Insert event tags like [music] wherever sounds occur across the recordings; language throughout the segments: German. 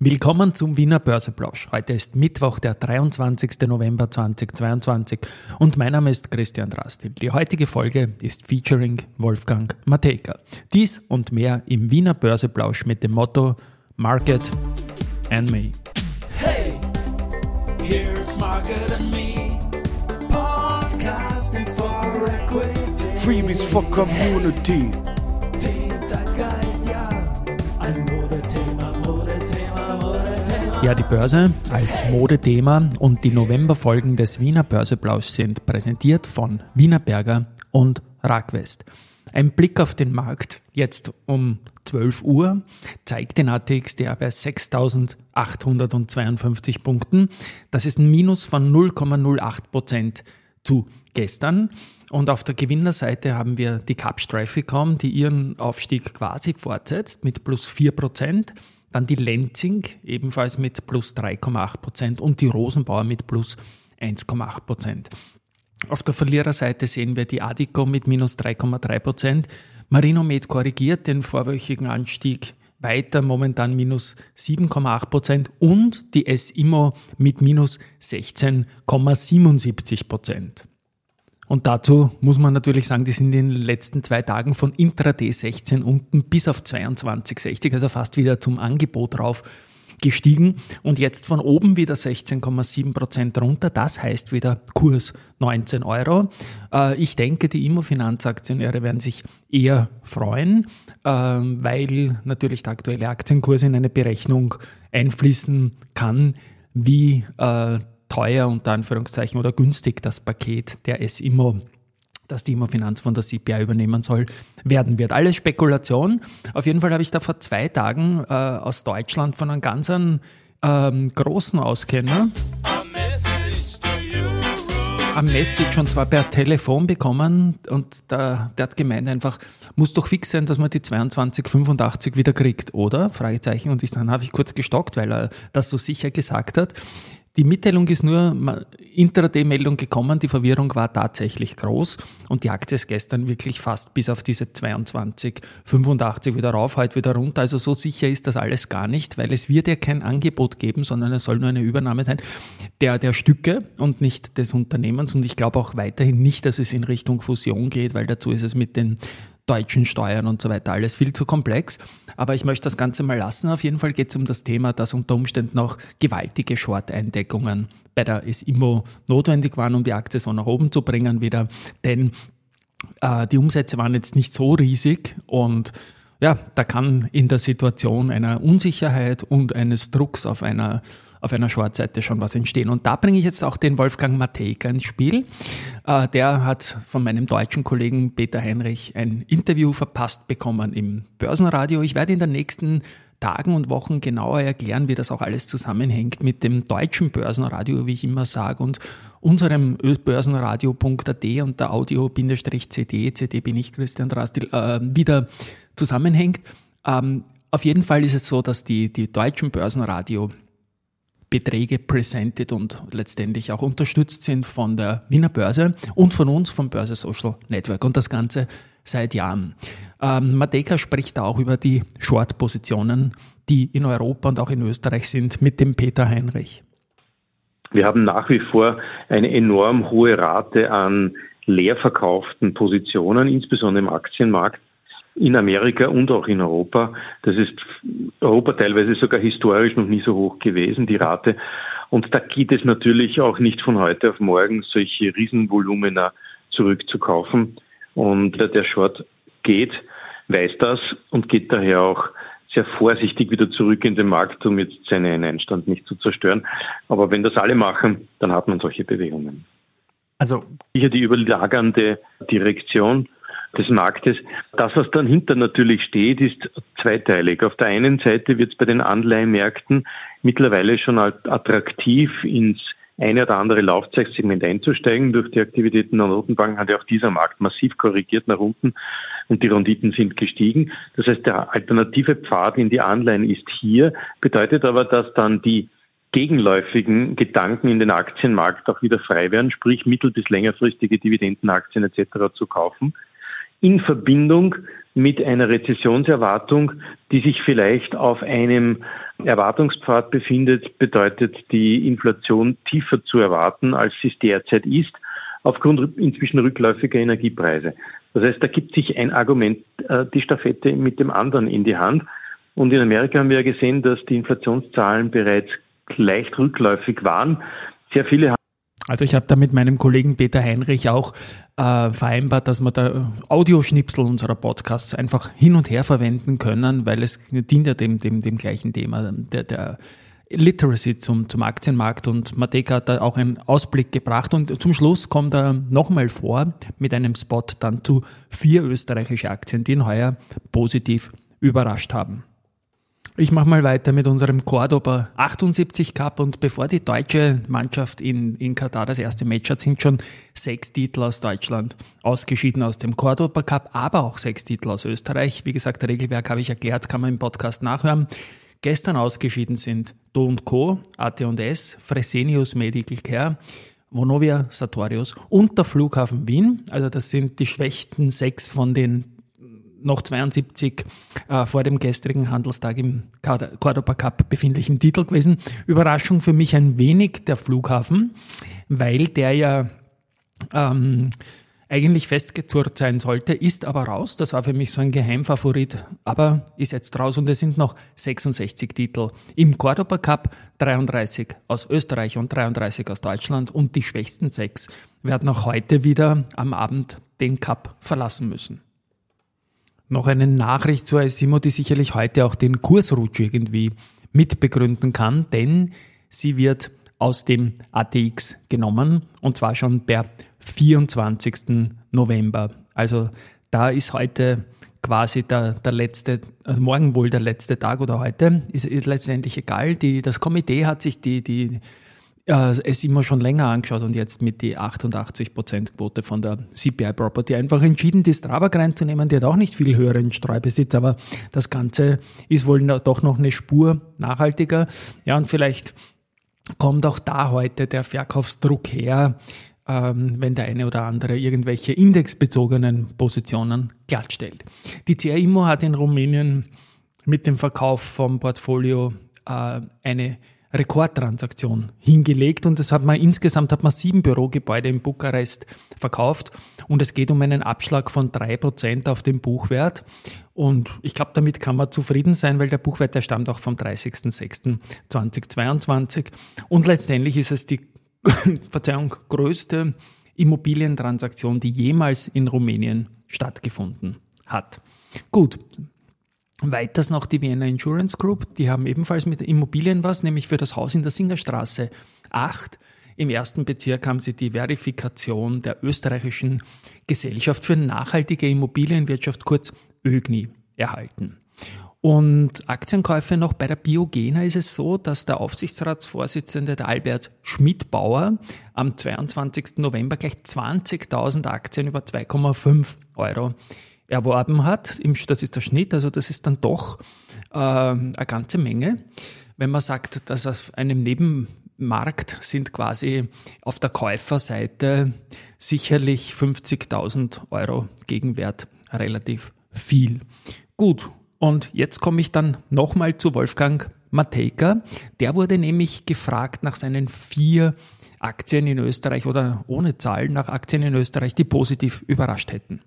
Willkommen zum Wiener Börseplausch. Heute ist Mittwoch, der 23. November 2022 und mein Name ist Christian Drastil. Die heutige Folge ist featuring Wolfgang Matejka. Dies und mehr im Wiener Börseplausch mit dem Motto Market and Me. Hey, here's Market and Me. Podcasting for Equity. Freebies for Community. Ja, die Börse als Modethema und die Novemberfolgen des Wiener Börseplausch sind präsentiert von Wienerberger und Ragwest. Ein Blick auf den Markt jetzt um 12 Uhr zeigt den ATX der bei 6.852 Punkten. Das ist ein Minus von 0,08 Prozent zu gestern. Und auf der Gewinnerseite haben wir die Capsch Trafficom, die ihren Aufstieg quasi fortsetzt mit plus 4 Prozent. Dann die Lenzing ebenfalls mit plus 3,8 Prozent und die Rosenbauer mit plus 1,8 Prozent. Auf der Verliererseite sehen wir die Adico mit minus 3,3 Prozent. Marinomed korrigiert den vorwöchigen Anstieg weiter, momentan minus 7,8 Prozent und die S-Immo mit minus 16,77 Prozent. Und dazu muss man natürlich sagen, die sind in den letzten zwei Tagen von Intraday 16 unten bis auf 22,60, also fast wieder zum Angebot rauf gestiegen und jetzt von oben wieder 16,7 Prozent runter. Das heißt wieder Kurs 19 Euro. Äh, ich denke, die Immofinanzaktionäre werden sich eher freuen, ähm, weil natürlich der aktuelle Aktienkurs in eine Berechnung einfließen kann, wie äh, teuer unter Anführungszeichen oder günstig das Paket der S-Immo das die Immofinanz von der CPI übernehmen soll, werden wird. Alles Spekulation. Auf jeden Fall habe ich da vor zwei Tagen äh, aus Deutschland von einem ganz ähm, großen Auskenner ein Message und zwar per Telefon bekommen und der, der hat gemeint einfach, muss doch fix sein, dass man die 2285 wieder kriegt, oder? Fragezeichen. Und ich, dann habe ich kurz gestockt, weil er das so sicher gesagt hat. Die Mitteilung ist nur Intraday-Meldung gekommen, die Verwirrung war tatsächlich groß und die Aktie ist gestern wirklich fast bis auf diese 22, 85 wieder rauf, heute wieder runter. Also so sicher ist das alles gar nicht, weil es wird ja kein Angebot geben, sondern es soll nur eine Übernahme sein der, der Stücke und nicht des Unternehmens. Und ich glaube auch weiterhin nicht, dass es in Richtung Fusion geht, weil dazu ist es mit den deutschen Steuern und so weiter. Alles viel zu komplex. Aber ich möchte das Ganze mal lassen. Auf jeden Fall geht es um das Thema, dass unter Umständen auch gewaltige Short-Eindeckungen bei der SIMO notwendig waren, um die Aktie so nach oben zu bringen wieder. Denn äh, die Umsätze waren jetzt nicht so riesig und ja, da kann in der Situation einer Unsicherheit und eines Drucks auf einer, auf einer Shortseite schon was entstehen. Und da bringe ich jetzt auch den Wolfgang Matejka ins Spiel. Äh, der hat von meinem deutschen Kollegen Peter Heinrich ein Interview verpasst bekommen im Börsenradio. Ich werde in den nächsten Tagen und Wochen genauer erklären, wie das auch alles zusammenhängt mit dem deutschen Börsenradio, wie ich immer sage, und unserem börsenradio.at und der Audio-CD, CD bin ich Christian Drastil, äh, wieder zusammenhängt. Ähm, auf jeden Fall ist es so, dass die, die deutschen Börsenradio Beträge presented und letztendlich auch unterstützt sind von der Wiener Börse und von uns vom Börse Social Network und das Ganze seit Jahren. Ähm, Mateka spricht auch über die Short-Positionen, die in Europa und auch in Österreich sind, mit dem Peter Heinrich. Wir haben nach wie vor eine enorm hohe Rate an leer verkauften Positionen, insbesondere im Aktienmarkt in Amerika und auch in Europa. Das ist Europa teilweise sogar historisch noch nie so hoch gewesen, die Rate. Und da geht es natürlich auch nicht von heute auf morgen, solche Riesenvolumina zurückzukaufen. Und der Short geht, weiß das und geht daher auch sehr vorsichtig wieder zurück in den Markt, um jetzt seinen Einstand nicht zu zerstören. Aber wenn das alle machen, dann hat man solche Bewegungen. Also sicher die überlagernde Direktion des Marktes. Das, was dahinter natürlich steht, ist zweiteilig. Auf der einen Seite wird es bei den Anleihenmärkten mittlerweile schon attraktiv ins eine oder andere Laufzeitsegment einzusteigen. Durch die Aktivitäten der Notenbank hat ja auch dieser Markt massiv korrigiert nach unten und die Renditen sind gestiegen. Das heißt, der alternative Pfad in die Anleihen ist hier, bedeutet aber, dass dann die gegenläufigen Gedanken in den Aktienmarkt auch wieder frei werden, sprich mittel- bis längerfristige Dividendenaktien etc. zu kaufen in Verbindung mit einer Rezessionserwartung, die sich vielleicht auf einem Erwartungspfad befindet, bedeutet die Inflation tiefer zu erwarten, als sie es derzeit ist, aufgrund inzwischen rückläufiger Energiepreise. Das heißt, da gibt sich ein Argument äh, die Staffette mit dem anderen in die Hand. Und in Amerika haben wir ja gesehen, dass die Inflationszahlen bereits leicht rückläufig waren. Sehr viele haben also ich habe da mit meinem Kollegen Peter Heinrich auch äh, vereinbart, dass wir da Audioschnipsel unserer Podcasts einfach hin und her verwenden können, weil es dient ja dem, dem, dem gleichen Thema, der, der Literacy zum, zum Aktienmarkt und Mateka hat da auch einen Ausblick gebracht und zum Schluss kommt er nochmal vor mit einem Spot dann zu vier österreichische Aktien, die ihn heuer positiv überrascht haben. Ich mache mal weiter mit unserem Cordoba 78 Cup und bevor die deutsche Mannschaft in, in Katar das erste Match hat, sind schon sechs Titel aus Deutschland ausgeschieden aus dem Cordoba Cup, aber auch sechs Titel aus Österreich. Wie gesagt, Regelwerk habe ich erklärt, kann man im Podcast nachhören. Gestern ausgeschieden sind Do Co., AT&S, Fresenius Medical Care, Vonovia Sartorius und der Flughafen Wien. Also das sind die schwächsten sechs von den noch 72 äh, vor dem gestrigen Handelstag im Cordoba Cup befindlichen Titel gewesen. Überraschung für mich ein wenig der Flughafen, weil der ja ähm, eigentlich festgezurrt sein sollte, ist aber raus. Das war für mich so ein Geheimfavorit, aber ist jetzt raus und es sind noch 66 Titel im Cordoba Cup, 33 aus Österreich und 33 aus Deutschland und die schwächsten sechs werden auch heute wieder am Abend den Cup verlassen müssen. Noch eine Nachricht zur Simo, die sicherlich heute auch den Kursrutsch irgendwie mitbegründen kann, denn sie wird aus dem ATX genommen und zwar schon per 24. November. Also da ist heute quasi der, der letzte, also morgen wohl der letzte Tag oder heute, ist, ist letztendlich egal. Die, das Komitee hat sich die, die äh, es immer schon länger angeschaut und jetzt mit die 88% Quote von der CPI Property einfach entschieden, die Strabag reinzunehmen. Die hat auch nicht viel höheren Streubesitz, aber das Ganze ist wohl doch noch eine Spur nachhaltiger. Ja, und vielleicht kommt auch da heute der Verkaufsdruck her, ähm, wenn der eine oder andere irgendwelche indexbezogenen Positionen glattstellt. Die CR hat in Rumänien mit dem Verkauf vom Portfolio äh, eine Rekordtransaktion hingelegt und das hat man insgesamt hat man sieben Bürogebäude in Bukarest verkauft und es geht um einen Abschlag von drei Prozent auf den Buchwert und ich glaube, damit kann man zufrieden sein, weil der Buchwert, der stammt auch vom 30.06.2022 und letztendlich ist es die [laughs] Verzeihung, größte Immobilientransaktion, die jemals in Rumänien stattgefunden hat. Gut, Weiters noch die Vienna Insurance Group, die haben ebenfalls mit Immobilien was, nämlich für das Haus in der Singerstraße 8. Im ersten Bezirk haben sie die Verifikation der österreichischen Gesellschaft für nachhaltige Immobilienwirtschaft, kurz ÖGNI, erhalten. Und Aktienkäufe noch bei der Biogena ist es so, dass der Aufsichtsratsvorsitzende, der Albert Schmidbauer, am 22. November gleich 20.000 Aktien über 2,5 Euro erworben hat. Das ist der Schnitt, also das ist dann doch äh, eine ganze Menge. Wenn man sagt, dass auf einem Nebenmarkt sind quasi auf der Käuferseite sicherlich 50.000 Euro Gegenwert relativ viel. Gut, und jetzt komme ich dann nochmal zu Wolfgang Matejka. Der wurde nämlich gefragt nach seinen vier Aktien in Österreich oder ohne Zahlen nach Aktien in Österreich, die positiv überrascht hätten.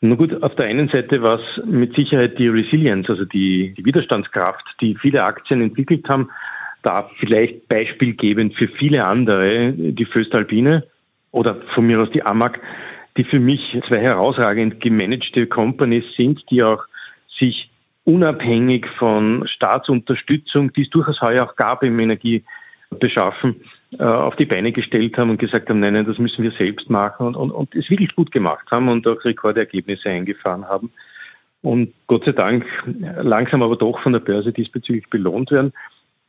Na gut, auf der einen Seite war es mit Sicherheit die Resilience, also die, die Widerstandskraft, die viele Aktien entwickelt haben. Da vielleicht beispielgebend für viele andere die Föstalpine oder von mir aus die Amag, die für mich zwei herausragend gemanagte Companies sind, die auch sich unabhängig von Staatsunterstützung, die es durchaus heuer auch gab im Energiebeschaffen, äh, auf die Beine gestellt haben und gesagt haben, nein, nein, das müssen wir selbst machen und, und, und es wirklich gut gemacht haben und auch Rekordergebnisse eingefahren haben. Und Gott sei Dank langsam aber doch von der Börse diesbezüglich belohnt werden.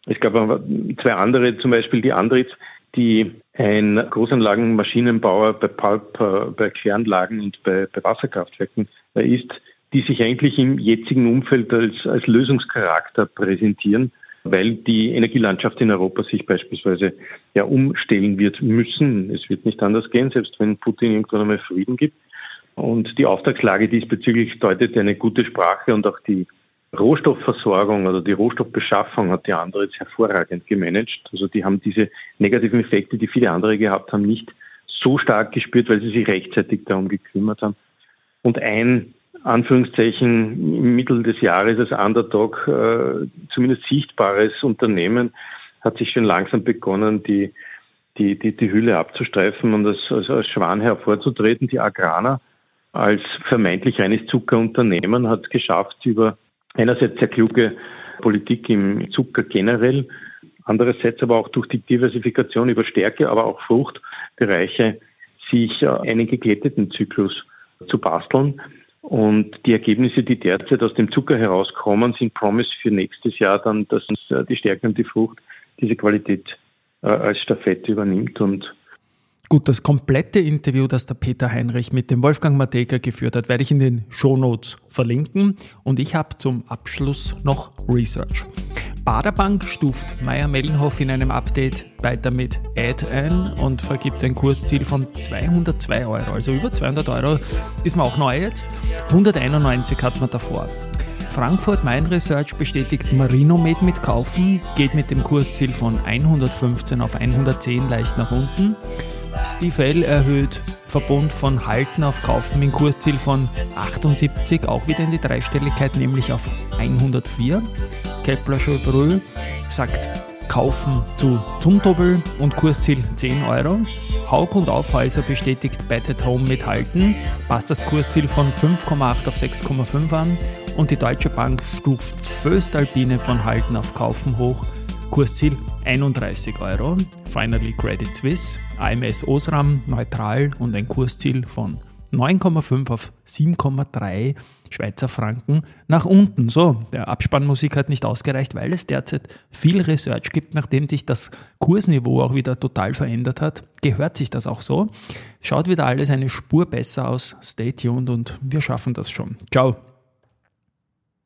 Es gab aber zwei andere, zum Beispiel die Andritz, die ein Großanlagenmaschinenbauer bei Pulp, äh, bei Kläranlagen und bei, bei Wasserkraftwerken ist, die sich eigentlich im jetzigen Umfeld als, als Lösungscharakter präsentieren weil die Energielandschaft in Europa sich beispielsweise ja umstellen wird müssen. Es wird nicht anders gehen, selbst wenn Putin irgendwann einmal Frieden gibt. Und die Auftragslage diesbezüglich deutet eine gute Sprache und auch die Rohstoffversorgung oder die Rohstoffbeschaffung hat die andere jetzt hervorragend gemanagt. Also die haben diese negativen Effekte, die viele andere gehabt haben, nicht so stark gespürt, weil sie sich rechtzeitig darum gekümmert haben. Und ein Anführungszeichen im Mittel des Jahres als Underdog äh, zumindest sichtbares Unternehmen hat sich schon langsam begonnen, die, die, die, die Hülle abzustreifen und als, als, als Schwan hervorzutreten. Die Agrana als vermeintlich reines Zuckerunternehmen hat es geschafft, über einerseits sehr kluge Politik im Zucker generell, andererseits aber auch durch die Diversifikation über Stärke, aber auch Fruchtbereiche, sich äh, einen geglätteten Zyklus zu basteln. Und die Ergebnisse, die derzeit aus dem Zucker herauskommen, sind Promise für nächstes Jahr dann, dass uns äh, die Stärke und die Frucht diese Qualität äh, als Staffette übernimmt und Gut, das komplette Interview, das der Peter Heinrich mit dem Wolfgang Mateka geführt hat, werde ich in den Shownotes verlinken. Und ich habe zum Abschluss noch Research. Baderbank stuft Meier-Mellenhof in einem Update weiter mit Ad ein und vergibt ein Kursziel von 202 Euro. Also über 200 Euro ist man auch neu jetzt. 191 hat man davor. Frankfurt Main Research bestätigt Marinomed mit Kaufen, geht mit dem Kursziel von 115 auf 110 leicht nach unten. Steve L. erhöht Verbund von Halten auf Kaufen mit Kursziel von 78, auch wieder in die Dreistelligkeit, nämlich auf 104. Kepler Chevreux sagt Kaufen zu Zumtobel und Kursziel 10 Euro. Haug und Aufhäuser bestätigt Bet at Home mit Halten, passt das Kursziel von 5,8 auf 6,5 an und die Deutsche Bank stuft Föstalpine von Halten auf Kaufen hoch Kursziel 31 Euro. Finally Credit Suisse, AMS Osram neutral und ein Kursziel von 9,5 auf 7,3 Schweizer Franken nach unten. So, der Abspannmusik hat nicht ausgereicht, weil es derzeit viel Research gibt, nachdem sich das Kursniveau auch wieder total verändert hat. Gehört sich das auch so? Schaut wieder alles eine Spur besser aus. Stay tuned und wir schaffen das schon. Ciao.